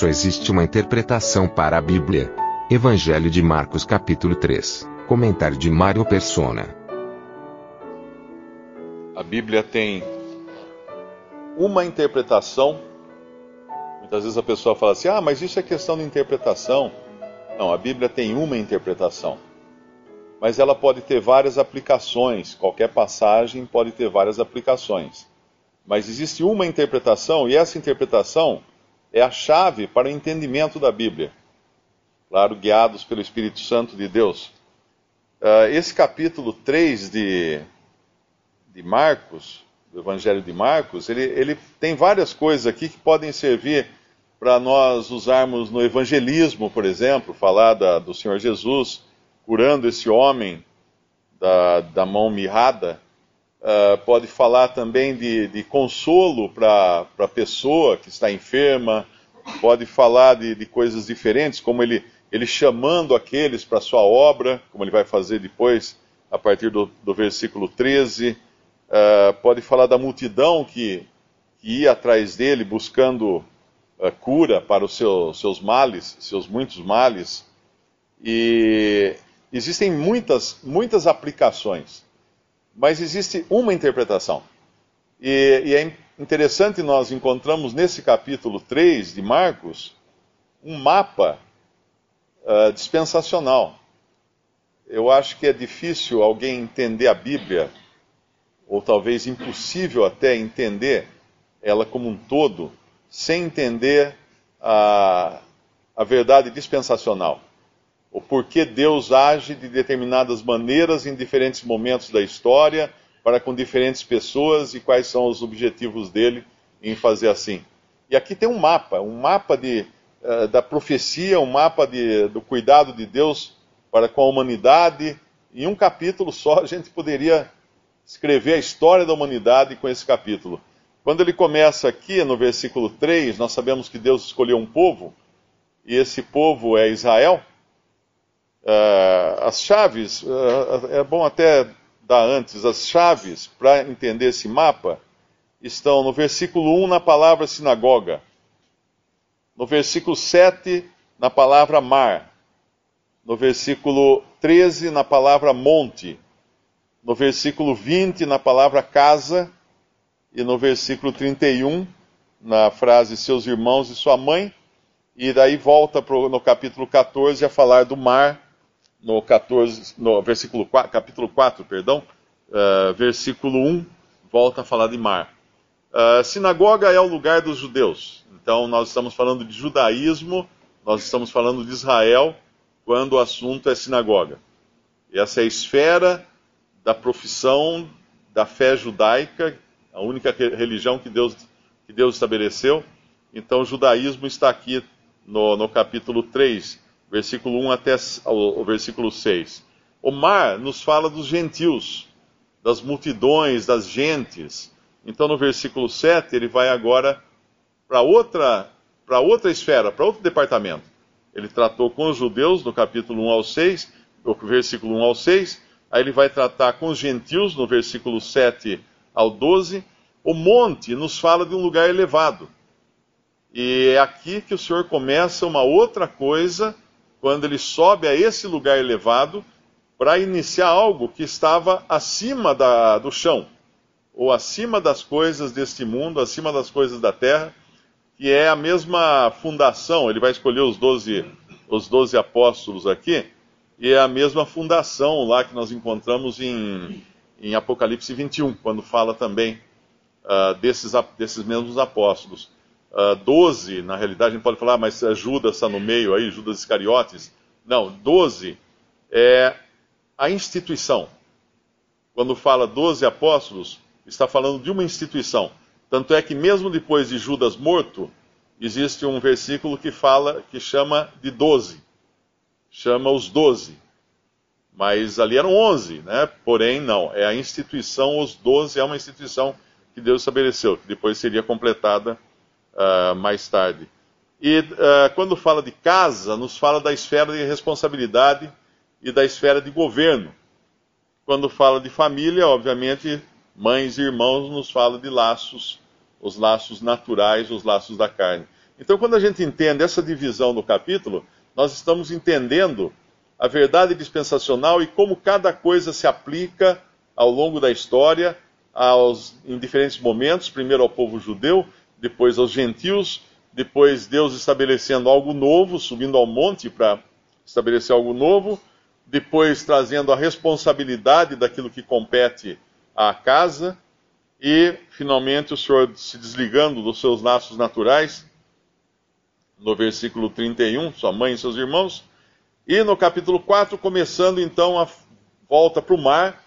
Só existe uma interpretação para a Bíblia. Evangelho de Marcos capítulo 3. Comentário de Mário Persona. A Bíblia tem uma interpretação. Muitas vezes a pessoa fala assim: ah, mas isso é questão de interpretação. Não, a Bíblia tem uma interpretação. Mas ela pode ter várias aplicações. Qualquer passagem pode ter várias aplicações. Mas existe uma interpretação, e essa interpretação é a chave para o entendimento da Bíblia. Claro, guiados pelo Espírito Santo de Deus. Uh, esse capítulo 3 de, de Marcos do Evangelho de Marcos, ele, ele tem várias coisas aqui que podem servir para nós usarmos no evangelismo, por exemplo, falar da, do Senhor Jesus curando esse homem da, da mão mirrada. Uh, pode falar também de, de consolo para a pessoa que está enferma, pode falar de, de coisas diferentes, como ele, ele chamando aqueles para sua obra, como ele vai fazer depois, a partir do, do versículo 13. Uh, pode falar da multidão que, que ia atrás dele buscando uh, cura para os seu, seus males, seus muitos males. E existem muitas, muitas aplicações, mas existe uma interpretação. E, e é interessante nós encontramos nesse capítulo 3 de Marcos um mapa uh, dispensacional. Eu acho que é difícil alguém entender a Bíblia ou talvez impossível até entender ela como um todo, sem entender a, a verdade dispensacional. O porquê Deus age de determinadas maneiras em diferentes momentos da história, para com diferentes pessoas e quais são os objetivos dele em fazer assim. E aqui tem um mapa, um mapa de, uh, da profecia, um mapa de, do cuidado de Deus para com a humanidade. Em um capítulo só a gente poderia escrever a história da humanidade com esse capítulo. Quando ele começa aqui no versículo 3, nós sabemos que Deus escolheu um povo, e esse povo é Israel. Uh, as chaves, uh, é bom até dar antes, as chaves para entender esse mapa estão no versículo 1 na palavra sinagoga, no versículo 7 na palavra mar, no versículo 13 na palavra monte no versículo 20 na palavra casa e no versículo 31 na frase seus irmãos e sua mãe, e daí volta pro, no capítulo 14 a falar do mar, no, 14, no versículo 4, capítulo 4, perdão, uh, versículo 1, volta a falar de mar. Uh, sinagoga é o lugar dos judeus, então nós estamos falando de judaísmo, nós estamos falando de Israel, quando o assunto é sinagoga. Essa é a esfera da profissão da fé judaica, a única religião que Deus, que Deus estabeleceu. Então, o judaísmo está aqui no, no capítulo 3, versículo 1 até o, versículo 6. O mar nos fala dos gentios, das multidões, das gentes. Então, no versículo 7, ele vai agora para outra, outra esfera, para outro departamento. Ele tratou com os judeus, no capítulo 1 ao 6, do versículo 1 ao 6, Aí ele vai tratar com os gentios, no versículo 7 ao 12. O monte nos fala de um lugar elevado. E é aqui que o Senhor começa uma outra coisa, quando ele sobe a esse lugar elevado, para iniciar algo que estava acima da, do chão, ou acima das coisas deste mundo, acima das coisas da terra, que é a mesma fundação. Ele vai escolher os doze os 12 apóstolos aqui e é a mesma fundação lá que nós encontramos em, em Apocalipse 21, quando fala também uh, desses, desses mesmos apóstolos. Uh, doze, na realidade, a gente pode falar, mas Judas está no meio aí, Judas Iscariotes. Não, doze é a instituição. Quando fala doze apóstolos, está falando de uma instituição. Tanto é que mesmo depois de Judas morto, existe um versículo que fala, que chama de doze. Chama os doze. Mas ali eram onze, né? Porém, não. É a instituição, os doze é uma instituição que Deus estabeleceu, que depois seria completada uh, mais tarde. E uh, quando fala de casa, nos fala da esfera de responsabilidade e da esfera de governo. Quando fala de família, obviamente, mães e irmãos nos fala de laços, os laços naturais, os laços da carne. Então, quando a gente entende essa divisão no capítulo, nós estamos entendendo a verdade dispensacional e como cada coisa se aplica ao longo da história, aos, em diferentes momentos, primeiro ao povo judeu, depois aos gentios, depois Deus estabelecendo algo novo, subindo ao monte para estabelecer algo novo, depois trazendo a responsabilidade daquilo que compete à casa, e finalmente o Senhor se desligando dos seus laços naturais, no versículo 31, sua mãe e seus irmãos, e no capítulo 4, começando então a volta para o mar,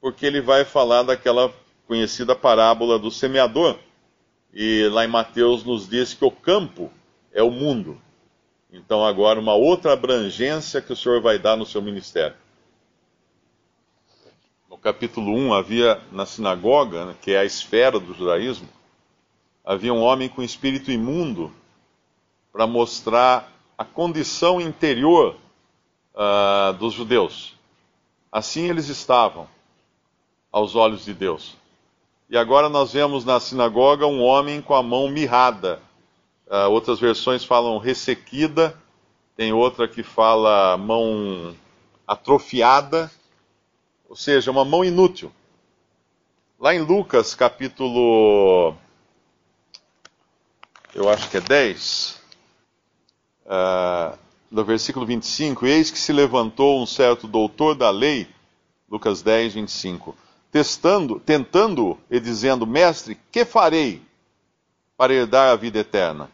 porque ele vai falar daquela conhecida parábola do semeador. E lá em Mateus nos diz que o campo é o mundo. Então, agora, uma outra abrangência que o Senhor vai dar no seu ministério. No capítulo 1, havia na sinagoga, né, que é a esfera do judaísmo, havia um homem com espírito imundo para mostrar a condição interior uh, dos judeus. Assim eles estavam aos olhos de Deus. E agora nós vemos na sinagoga um homem com a mão mirrada. Uh, outras versões falam ressequida, tem outra que fala mão atrofiada, ou seja, uma mão inútil. Lá em Lucas, capítulo. Eu acho que é 10, uh, no versículo 25: Eis que se levantou um certo doutor da lei, Lucas 10, 25 testando, tentando e dizendo: Mestre, que farei para herdar a vida eterna?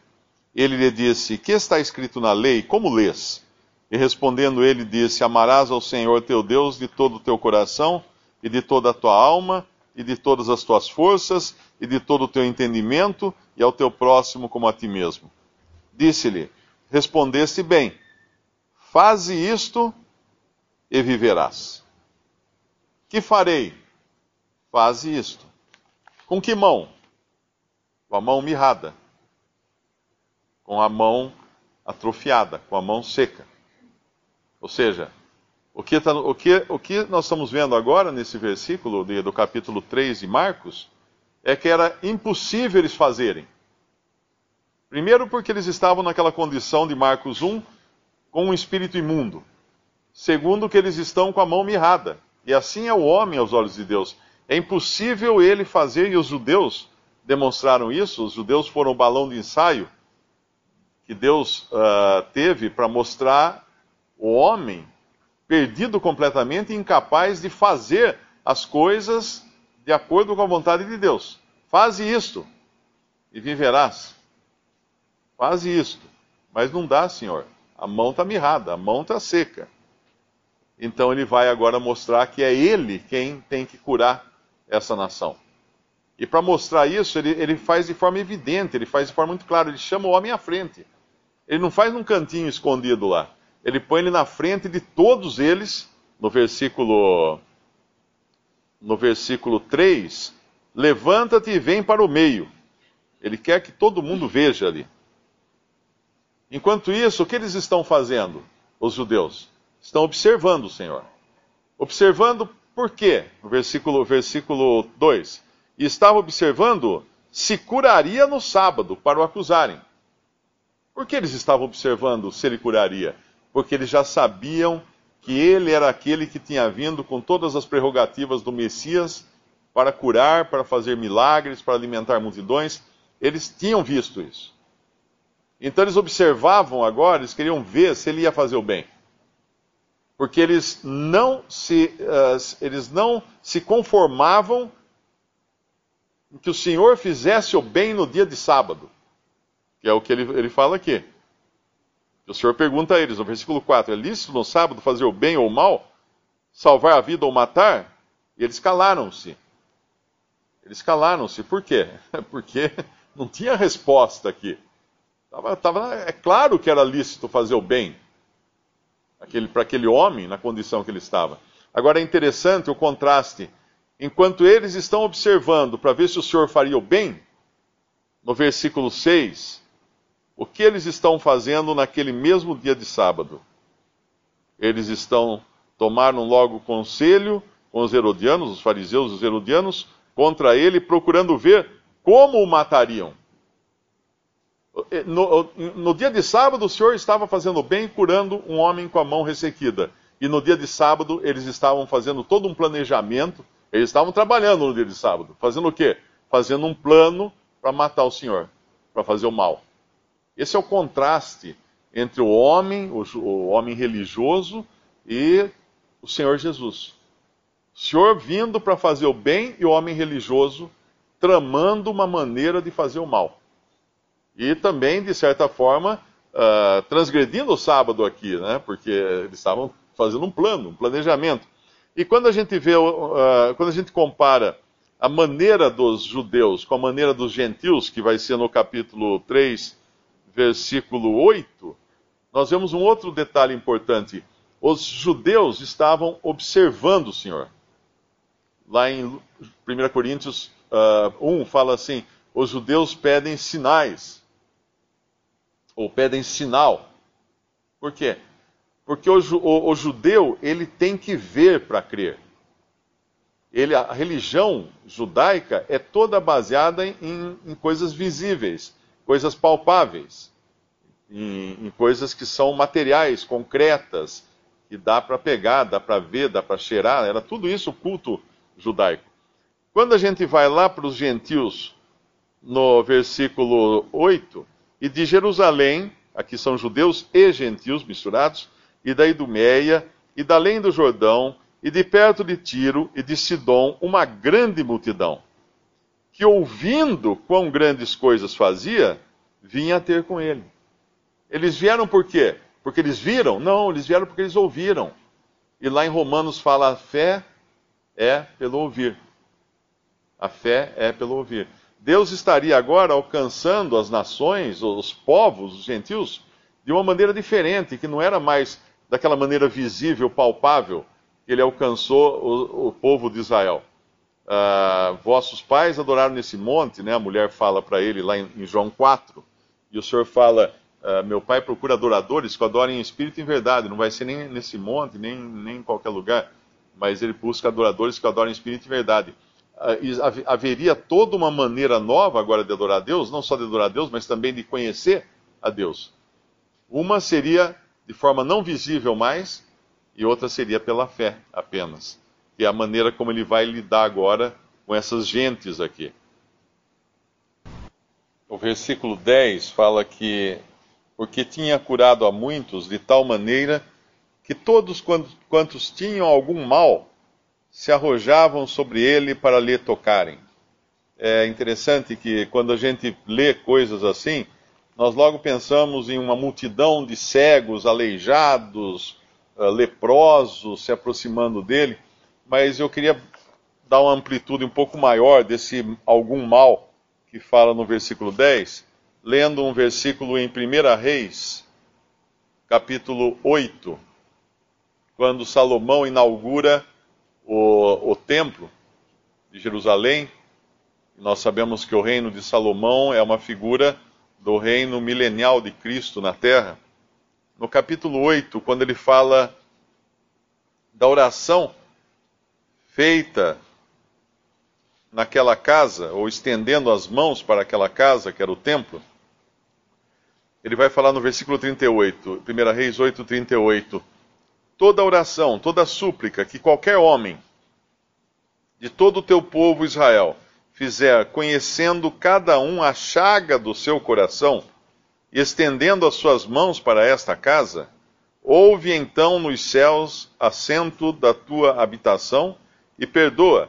Ele lhe disse: Que está escrito na lei? Como lês? E respondendo ele disse: Amarás ao Senhor teu Deus de todo o teu coração e de toda a tua alma e de todas as tuas forças e de todo o teu entendimento e ao teu próximo como a ti mesmo. Disse-lhe: Respondeste bem. Faze isto e viverás. Que farei? Faze isto. Com que mão? Com a mão mirrada. Com a mão atrofiada, com a mão seca. Ou seja, o que, tá, o que, o que nós estamos vendo agora nesse versículo de, do capítulo 3 de Marcos é que era impossível eles fazerem. Primeiro, porque eles estavam naquela condição de Marcos 1 com um espírito imundo. Segundo, que eles estão com a mão mirrada. E assim é o homem aos olhos de Deus. É impossível ele fazer, e os judeus demonstraram isso, os judeus foram o balão de ensaio que Deus uh, teve para mostrar o homem perdido completamente e incapaz de fazer as coisas de acordo com a vontade de Deus. Faze isto e viverás. Faze isto. Mas não dá, Senhor. A mão está mirrada, a mão está seca. Então ele vai agora mostrar que é ele quem tem que curar essa nação. E para mostrar isso, ele, ele faz de forma evidente, ele faz de forma muito clara, ele chama o homem à frente. Ele não faz num cantinho escondido lá. Ele põe ele na frente de todos eles, no versículo no versículo 3, levanta-te e vem para o meio. Ele quer que todo mundo veja ali. Enquanto isso, o que eles estão fazendo, os judeus? Estão observando o Senhor. Observando por quê? Versículo, versículo 2. E estava observando se curaria no sábado para o acusarem. Por que eles estavam observando se ele curaria? Porque eles já sabiam que ele era aquele que tinha vindo com todas as prerrogativas do Messias para curar, para fazer milagres, para alimentar multidões. Eles tinham visto isso. Então eles observavam agora, eles queriam ver se ele ia fazer o bem porque eles não se, uh, eles não se conformavam que o Senhor fizesse o bem no dia de sábado, que é o que ele, ele fala aqui. O Senhor pergunta a eles, no versículo 4, é lícito no sábado fazer o bem ou o mal? Salvar a vida ou matar? E eles calaram-se. Eles calaram-se. Por quê? Porque não tinha resposta aqui. Tava, tava, é claro que era lícito fazer o bem para aquele homem na condição que ele estava. Agora é interessante o contraste. Enquanto eles estão observando para ver se o Senhor faria o bem, no versículo 6, o que eles estão fazendo naquele mesmo dia de sábado? Eles estão tomaram logo conselho com os herodianos, os fariseus e os herodianos, contra ele, procurando ver como o matariam. No, no, dia de sábado, o Senhor estava fazendo bem, curando um homem com a mão ressequida. E no dia de sábado, eles estavam fazendo todo um planejamento. Eles estavam trabalhando no dia de sábado. Fazendo o quê? Fazendo um plano para matar o Senhor, para fazer o mal. Esse é o contraste entre o homem, o, o homem religioso, e o Senhor Jesus. O Senhor vindo para fazer o bem e o homem religioso tramando uma maneira de fazer o mal. E também, de certa forma, uh, transgredindo o sábado aqui, né? porque eles estavam fazendo um plano, um planejamento. E quando a gente vê, uh, quando a gente compara a maneira dos judeus com a maneira dos gentios, que vai ser no capítulo 3, versículo 8, nós vemos um outro detalhe importante. Os judeus estavam observando o Senhor. Lá em 1 Coríntios uh, ah, 1 fala assim: os judeus pedem sinais ou pedem sinal. Por quê? Porque o, o, o judeu ele tem que ver para crer. Ele, a religião judaica é toda baseada em, em coisas visíveis, coisas palpáveis, em, em coisas que são materiais, concretas, que dá para pegar, dá para ver, dá para cheirar. Era tudo isso o culto judaico. Quando a gente vai lá para os gentios, no versículo 8, e de Jerusalém, aqui são judeus e gentios misturados, e da Idumeia, e da além do Jordão, e de perto de Tiro e de Sidom, uma grande multidão, que ouvindo quão grandes coisas fazia, vinha ter com ele. Eles vieram por quê? Porque eles viram? Não, eles vieram porque eles ouviram. E lá em Romanos fala: a fé é pelo ouvir. A fé é pelo ouvir. Deus estaria agora alcançando as nações, os povos, os gentios, de uma maneira diferente, que não era mais daquela maneira visível, palpável, que ele alcançou o, o povo de Israel. Uh, vossos pais adoraram nesse monte, né? a mulher fala para ele lá em, em, João 4, e o Senhor fala: uh, Meu pai procura adoradores que adorem em espírito e em verdade, não vai ser nem nesse monte, nem, nem em qualquer lugar, mas ele busca adoradores que adorem em espírito e verdade. Ah, haveria toda uma maneira nova agora de adorar a Deus, não só de adorar a Deus, mas também de conhecer a Deus. Uma seria de forma não visível mais, e outra seria pela fé apenas. Que é a maneira como ele vai lidar agora com essas gentes aqui. O versículo 10 fala que, porque tinha curado a muitos de tal maneira que todos quantos tinham algum mal se arrojavam sobre ele para lhe tocarem. É interessante que quando a gente lê coisas assim, nós logo pensamos em uma multidão de cegos, aleijados, uh, leprosos se aproximando dele, mas eu queria dar uma amplitude um pouco maior desse algum mal que fala no versículo 10, lendo um versículo em 1 Reis, capítulo 8, quando Salomão inaugura o, o templo de Jerusalém, nós sabemos que o reino de Salomão é uma figura do reino milenial de Cristo na terra. No capítulo 8, quando ele fala da oração feita naquela casa, ou estendendo as mãos para aquela casa, que era o templo, ele vai falar no versículo 38, 1 Reis 8, 38 toda oração, toda súplica que qualquer homem de todo o teu povo Israel fizer, conhecendo cada um a chaga do seu coração, e estendendo as suas mãos para esta casa, ouve então nos céus assento da tua habitação e perdoa,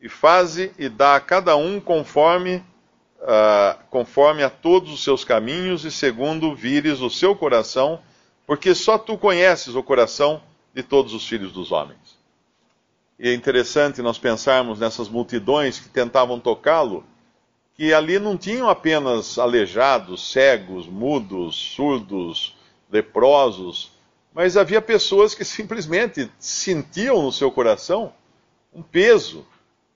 e faze e dá a cada um conforme uh, conforme a todos os seus caminhos e segundo vires o seu coração porque só tu conheces o coração de todos os filhos dos homens. E é interessante nós pensarmos nessas multidões que tentavam tocá-lo, que ali não tinham apenas aleijados, cegos, mudos, surdos, leprosos, mas havia pessoas que simplesmente sentiam no seu coração um peso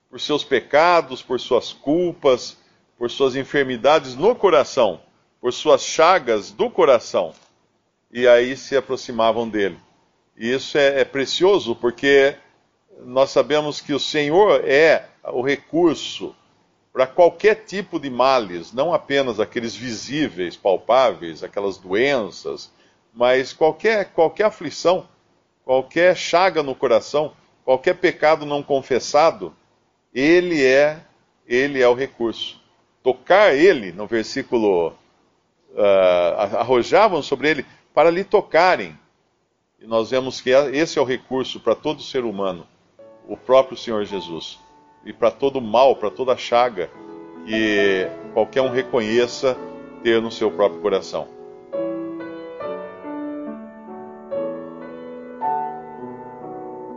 por seus pecados, por suas culpas, por suas enfermidades no coração, por suas chagas do coração. E aí se aproximavam dele. E isso é, é precioso porque nós sabemos que o Senhor é o recurso para qualquer tipo de males, não apenas aqueles visíveis, palpáveis, aquelas doenças, mas qualquer, qualquer aflição, qualquer chaga no coração, qualquer pecado não confessado, ele é, ele é o recurso. Tocar ele, no versículo, uh, arrojavam sobre ele para lhe tocarem. E nós vemos que esse é o recurso para todo ser humano, o próprio Senhor Jesus. E para todo mal, para toda chaga que qualquer um reconheça ter no seu próprio coração.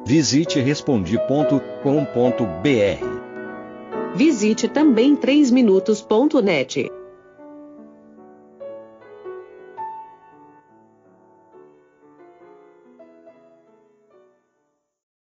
Visite respondi.com.br. Visite também 3minutos.net.